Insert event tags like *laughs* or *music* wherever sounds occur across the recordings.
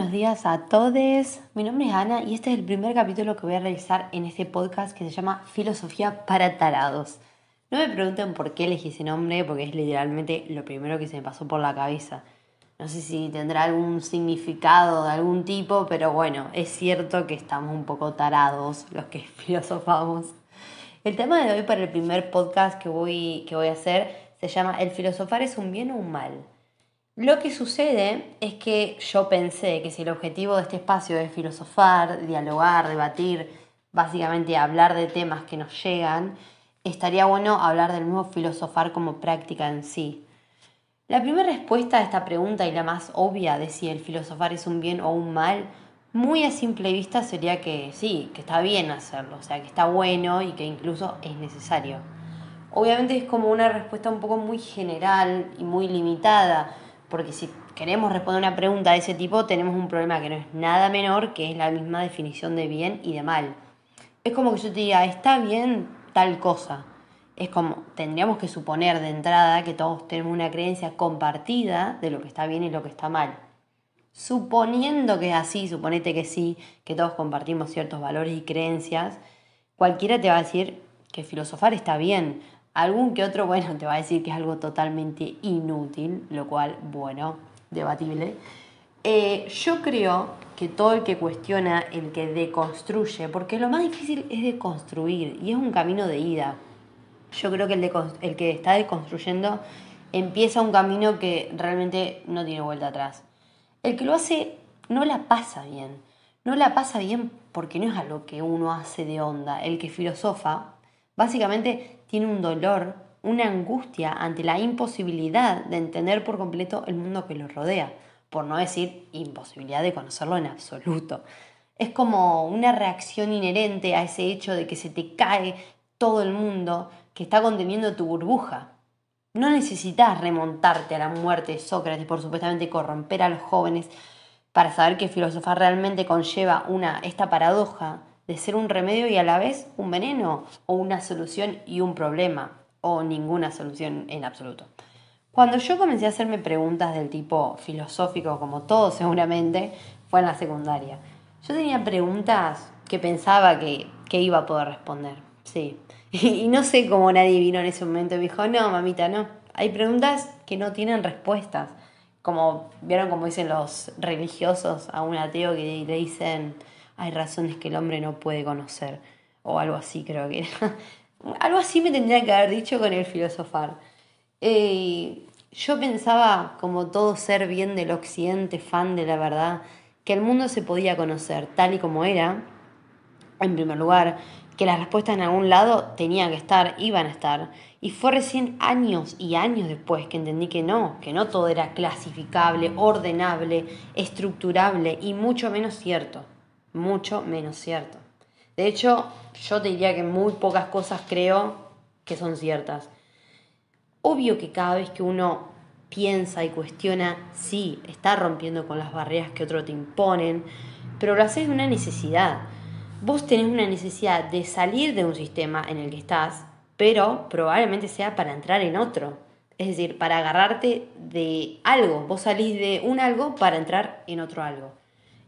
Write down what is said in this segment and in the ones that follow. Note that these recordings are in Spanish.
Buenos días a todos. Mi nombre es Ana y este es el primer capítulo que voy a realizar en este podcast que se llama Filosofía para Tarados. No me pregunten por qué elegí ese nombre porque es literalmente lo primero que se me pasó por la cabeza. No sé si tendrá algún significado de algún tipo, pero bueno, es cierto que estamos un poco tarados los que *laughs* filosofamos. El tema de hoy para el primer podcast que voy, que voy a hacer se llama ¿El filosofar es un bien o un mal? Lo que sucede es que yo pensé que si el objetivo de este espacio es filosofar, dialogar, debatir, básicamente hablar de temas que nos llegan, estaría bueno hablar del mismo filosofar como práctica en sí. La primera respuesta a esta pregunta y la más obvia de si el filosofar es un bien o un mal, muy a simple vista sería que sí, que está bien hacerlo, o sea, que está bueno y que incluso es necesario. Obviamente es como una respuesta un poco muy general y muy limitada, porque si queremos responder una pregunta de ese tipo, tenemos un problema que no es nada menor, que es la misma definición de bien y de mal. Es como que yo te diga, está bien tal cosa. Es como, tendríamos que suponer de entrada que todos tenemos una creencia compartida de lo que está bien y lo que está mal. Suponiendo que es así, suponete que sí, que todos compartimos ciertos valores y creencias, cualquiera te va a decir que filosofar está bien, Algún que otro, bueno, te va a decir que es algo totalmente inútil, lo cual, bueno, debatible. Eh, yo creo que todo el que cuestiona, el que deconstruye, porque lo más difícil es deconstruir y es un camino de ida. Yo creo que el, el que está deconstruyendo empieza un camino que realmente no tiene vuelta atrás. El que lo hace no la pasa bien. No la pasa bien porque no es algo que uno hace de onda. El que filosofa, básicamente tiene un dolor, una angustia ante la imposibilidad de entender por completo el mundo que lo rodea, por no decir imposibilidad de conocerlo en absoluto. Es como una reacción inherente a ese hecho de que se te cae todo el mundo que está conteniendo tu burbuja. No necesitas remontarte a la muerte de Sócrates por supuestamente corromper a los jóvenes para saber que filosofar realmente conlleva una, esta paradoja de ser un remedio y a la vez un veneno, o una solución y un problema, o ninguna solución en absoluto. Cuando yo comencé a hacerme preguntas del tipo filosófico, como todos seguramente, fue en la secundaria. Yo tenía preguntas que pensaba que, que iba a poder responder, sí. *laughs* Y, no sé cómo nadie vino en ese momento y me dijo, no, mamita, no. Hay preguntas que no tienen respuestas. Como, ¿vieron como dicen los religiosos a un ateo que le dicen, hay razones que el hombre no puede conocer, o algo así creo que era. *laughs* algo así me tendría que haber dicho con el filosofar. Eh, yo pensaba, como todo ser bien del occidente, fan de la verdad, que el mundo se podía conocer tal y como era, en primer lugar, que las respuestas en algún lado tenían que estar, iban a estar. Y fue recién años y años después que entendí que no, que no todo era clasificable, ordenable, estructurable y mucho menos cierto mucho menos cierto. De hecho, yo te diría que muy pocas cosas creo que son ciertas. Obvio que cada vez que uno piensa y cuestiona, sí, está rompiendo con las barreras que otros te imponen, pero lo haces de una necesidad. Vos tenés una necesidad de salir de un sistema en el que estás, pero probablemente sea para entrar en otro. Es decir, para agarrarte de algo. Vos salís de un algo para entrar en otro algo.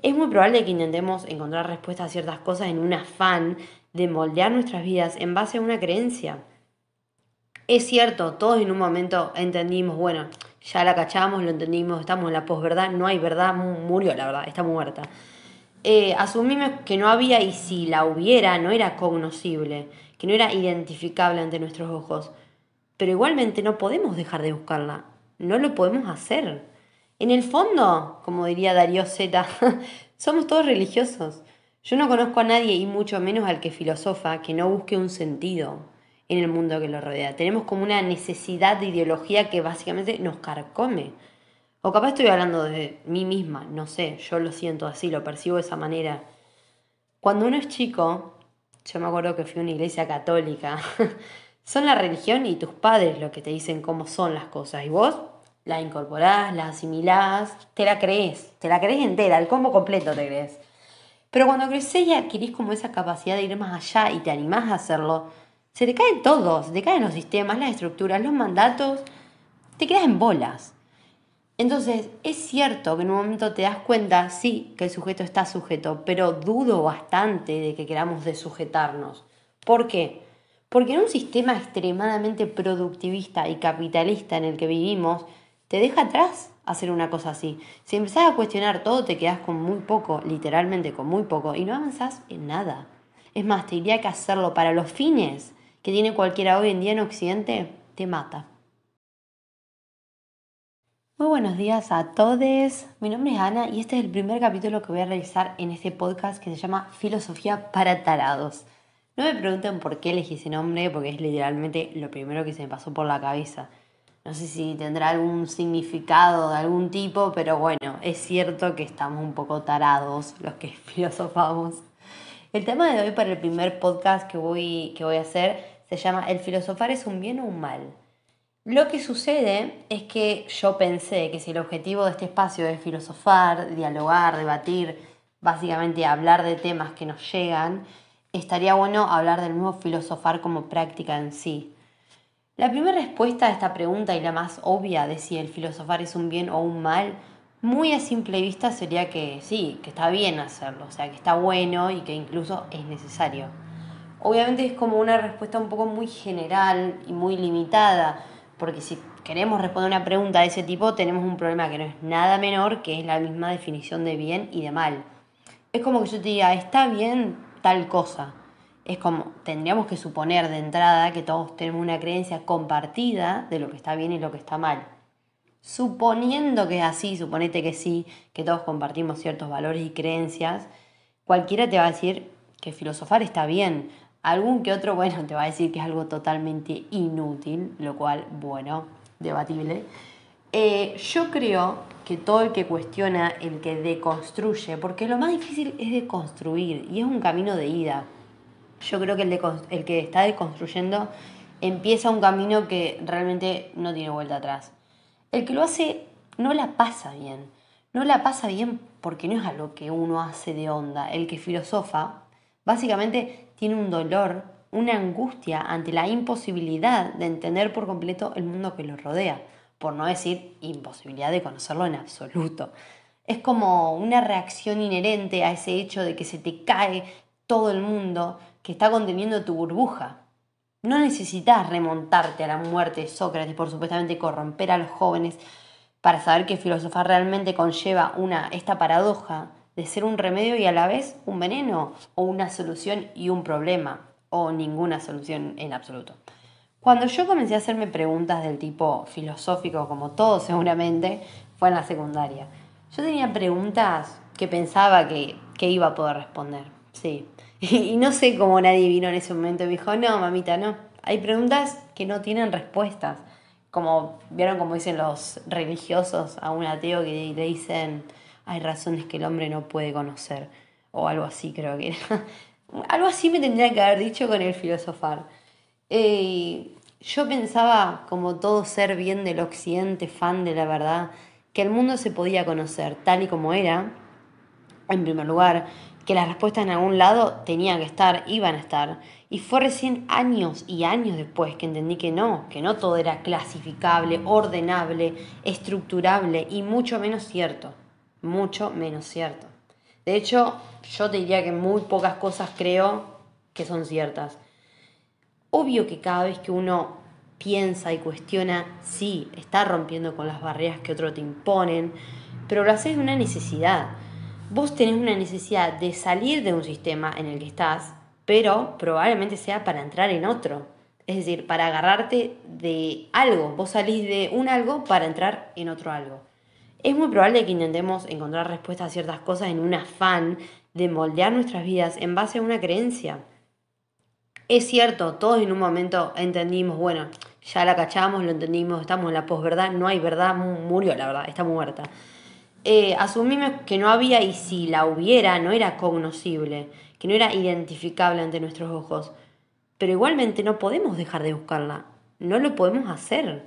Es muy probable que intentemos encontrar respuestas a ciertas cosas en un afán de moldear nuestras vidas en base a una creencia. Es cierto, todos en un momento entendimos, bueno, ya la cachamos, lo entendimos, estamos en la posverdad, no hay verdad, murió la verdad, está muerta. Eh, asumimos que no había y si la hubiera no era cognoscible, que no era identificable ante nuestros ojos. Pero igualmente no podemos dejar de buscarla, no lo podemos hacer. En el fondo, como diría Darío Z, *laughs* somos todos religiosos. Yo no conozco a nadie, y mucho menos al que filosofa, que no busque un sentido en el mundo que lo rodea. Tenemos como una necesidad de ideología que básicamente nos carcome. O capaz estoy hablando de mí misma, no sé, yo lo siento así, lo percibo de esa manera. Cuando uno es chico, yo me acuerdo que fui a una iglesia católica, *laughs* son la religión y tus padres los que te dicen cómo son las cosas. Y vos la incorporás, la asimilás, te la crees, te la crees entera, el combo completo te crees. Pero cuando creces y adquirís como esa capacidad de ir más allá y te animás a hacerlo, se te caen todos, se te caen los sistemas, las estructuras, los mandatos, te quedas en bolas. Entonces, es cierto que en un momento te das cuenta, sí, que el sujeto está sujeto, pero dudo bastante de que queramos desujetarnos. ¿Por qué? Porque en un sistema extremadamente productivista y capitalista en el que vivimos, te deja atrás hacer una cosa así. Si empezás a cuestionar todo, te quedas con muy poco, literalmente con muy poco, y no avanzás en nada. Es más, te diría que hacerlo para los fines que tiene cualquiera hoy en día en Occidente, te mata. Muy buenos días a todos. Mi nombre es Ana y este es el primer capítulo que voy a realizar en este podcast que se llama Filosofía para Tarados. No me pregunten por qué elegí ese nombre, porque es literalmente lo primero que se me pasó por la cabeza. No sé si tendrá algún significado de algún tipo, pero bueno, es cierto que estamos un poco tarados los que *laughs* filosofamos. El tema de hoy para el primer podcast que voy, que voy a hacer se llama ¿El filosofar es un bien o un mal? Lo que sucede es que yo pensé que si el objetivo de este espacio es filosofar, dialogar, debatir, básicamente hablar de temas que nos llegan, estaría bueno hablar del mismo filosofar como práctica en sí. La primera respuesta a esta pregunta y la más obvia de si el filosofar es un bien o un mal, muy a simple vista sería que sí, que está bien hacerlo, o sea, que está bueno y que incluso es necesario. Obviamente es como una respuesta un poco muy general y muy limitada, porque si queremos responder una pregunta de ese tipo, tenemos un problema que no es nada menor, que es la misma definición de bien y de mal. Es como que yo te diga, está bien tal cosa. Es como, tendríamos que suponer de entrada que todos tenemos una creencia compartida de lo que está bien y lo que está mal. Suponiendo que es así, suponete que sí, que todos compartimos ciertos valores y creencias, cualquiera te va a decir que filosofar está bien, Algún que otro, bueno, te va a decir que es algo totalmente inútil, lo cual, bueno, debatible. Eh, yo creo que todo el que cuestiona, el que deconstruye, porque lo más difícil es deconstruir y es un camino de ida. Yo creo que el, el que está deconstruyendo empieza un camino que realmente no tiene vuelta atrás. El que lo hace no la pasa bien. No la pasa bien porque no es algo que uno hace de onda. El que filosofa, básicamente tiene un dolor, una angustia ante la imposibilidad de entender por completo el mundo que lo rodea, por no decir imposibilidad de conocerlo en absoluto. Es como una reacción inherente a ese hecho de que se te cae todo el mundo que está conteniendo tu burbuja. No necesitas remontarte a la muerte de Sócrates por supuestamente corromper a los jóvenes para saber que filosofar realmente conlleva una, esta paradoja de ser un remedio y a la vez un veneno, o una solución y un problema, o ninguna solución en absoluto. Cuando yo comencé a hacerme preguntas del tipo filosófico, como todos seguramente, fue en la secundaria. Yo tenía preguntas que pensaba que, que iba a poder responder, sí. Y no sé cómo nadie vino en ese momento y me dijo, no, mamita, no. Hay preguntas que no tienen respuestas. Como vieron como dicen los religiosos a un ateo que le dicen, hay razones que el hombre no puede conocer, o algo así creo que era. *laughs* algo así me tendría que haber dicho con el filosofar. Eh, yo pensaba, como todo ser bien del occidente, fan de la verdad, que el mundo se podía conocer tal y como era, en primer lugar, que las respuestas en algún lado tenían que estar, iban a estar. Y fue recién años y años después que entendí que no, que no todo era clasificable, ordenable, estructurable y mucho menos cierto mucho menos cierto. De hecho, yo te diría que muy pocas cosas creo que son ciertas. Obvio que cada vez que uno piensa y cuestiona, sí, está rompiendo con las barreras que otros te imponen, pero lo haces de una necesidad. Vos tenés una necesidad de salir de un sistema en el que estás, pero probablemente sea para entrar en otro. Es decir, para agarrarte de algo. Vos salís de un algo para entrar en otro algo. Es muy probable que intentemos encontrar respuestas a ciertas cosas en un afán de moldear nuestras vidas en base a una creencia. Es cierto, todos en un momento entendimos, bueno, ya la cachamos, lo entendimos, estamos en la posverdad, no hay verdad, murió la verdad, está muerta. Eh, asumimos que no había y si la hubiera no era cognoscible, que no era identificable ante nuestros ojos. Pero igualmente no podemos dejar de buscarla, no lo podemos hacer.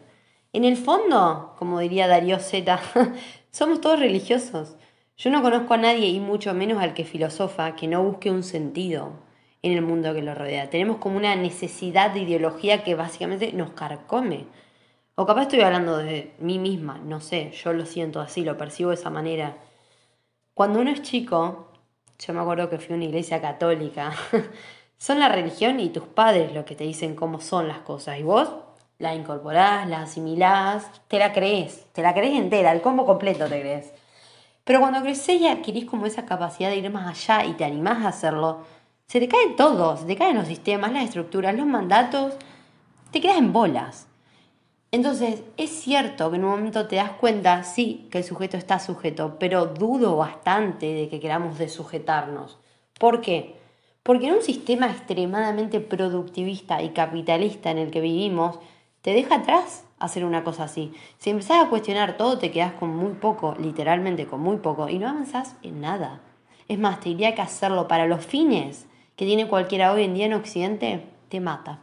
En el fondo, como diría Darío Z, *laughs* somos todos religiosos. Yo no conozco a nadie, y mucho menos al que filosofa, que no busque un sentido en el mundo que lo rodea. Tenemos como una necesidad de ideología que básicamente nos carcome. O capaz estoy hablando de mí misma, no sé, yo lo siento así, lo percibo de esa manera. Cuando uno es chico, yo me acuerdo que fui a una iglesia católica, *laughs* son la religión y tus padres los que te dicen cómo son las cosas. Y vos la incorporás, la asimilás, te la crees, te la crees entera, el combo completo te crees. Pero cuando creces y adquirís como esa capacidad de ir más allá y te animás a hacerlo, se te caen todos, se te caen los sistemas, las estructuras, los mandatos, te quedas en bolas. Entonces, es cierto que en un momento te das cuenta, sí, que el sujeto está sujeto, pero dudo bastante de que queramos desujetarnos. ¿Por qué? Porque en un sistema extremadamente productivista y capitalista en el que vivimos, te deja atrás hacer una cosa así. Si empezás a cuestionar todo, te quedas con muy poco, literalmente con muy poco, y no avanzás en nada. Es más, te diría que hacerlo para los fines que tiene cualquiera hoy en día en Occidente, te mata.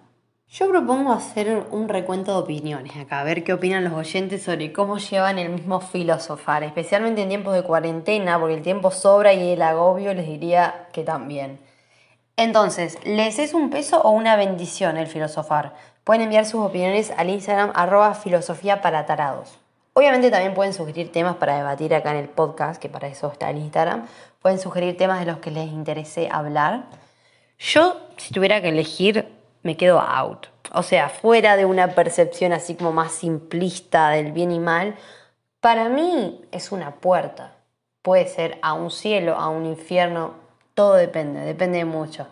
Yo propongo hacer un recuento de opiniones acá, a ver qué opinan los oyentes sobre cómo llevan el mismo filosofar, especialmente en tiempos de cuarentena, porque el tiempo sobra y el agobio les diría que también. Entonces, ¿les es un peso o una bendición el filosofar? Pueden enviar sus opiniones al Instagram arroba filosofía para. Obviamente también pueden sugerir temas para debatir acá en el podcast, que para eso está el Instagram. Pueden sugerir temas de los que les interese hablar. Yo, si tuviera que elegir, me quedo out. O sea, fuera de una percepción así como más simplista del bien y mal, para mí es una puerta. Puede ser a un cielo, a un infierno, todo depende, depende mucho.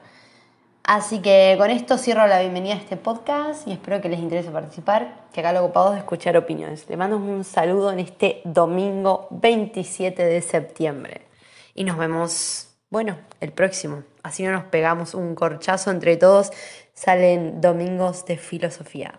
Así que con esto cierro la bienvenida a este podcast y espero que les interese participar, que acá lo ocupado de escuchar opiniones. Les mando un saludo en este domingo 27 de septiembre y nos vemos, bueno, el próximo. Así no nos pegamos un corchazo entre todos salen domingos de filosofía.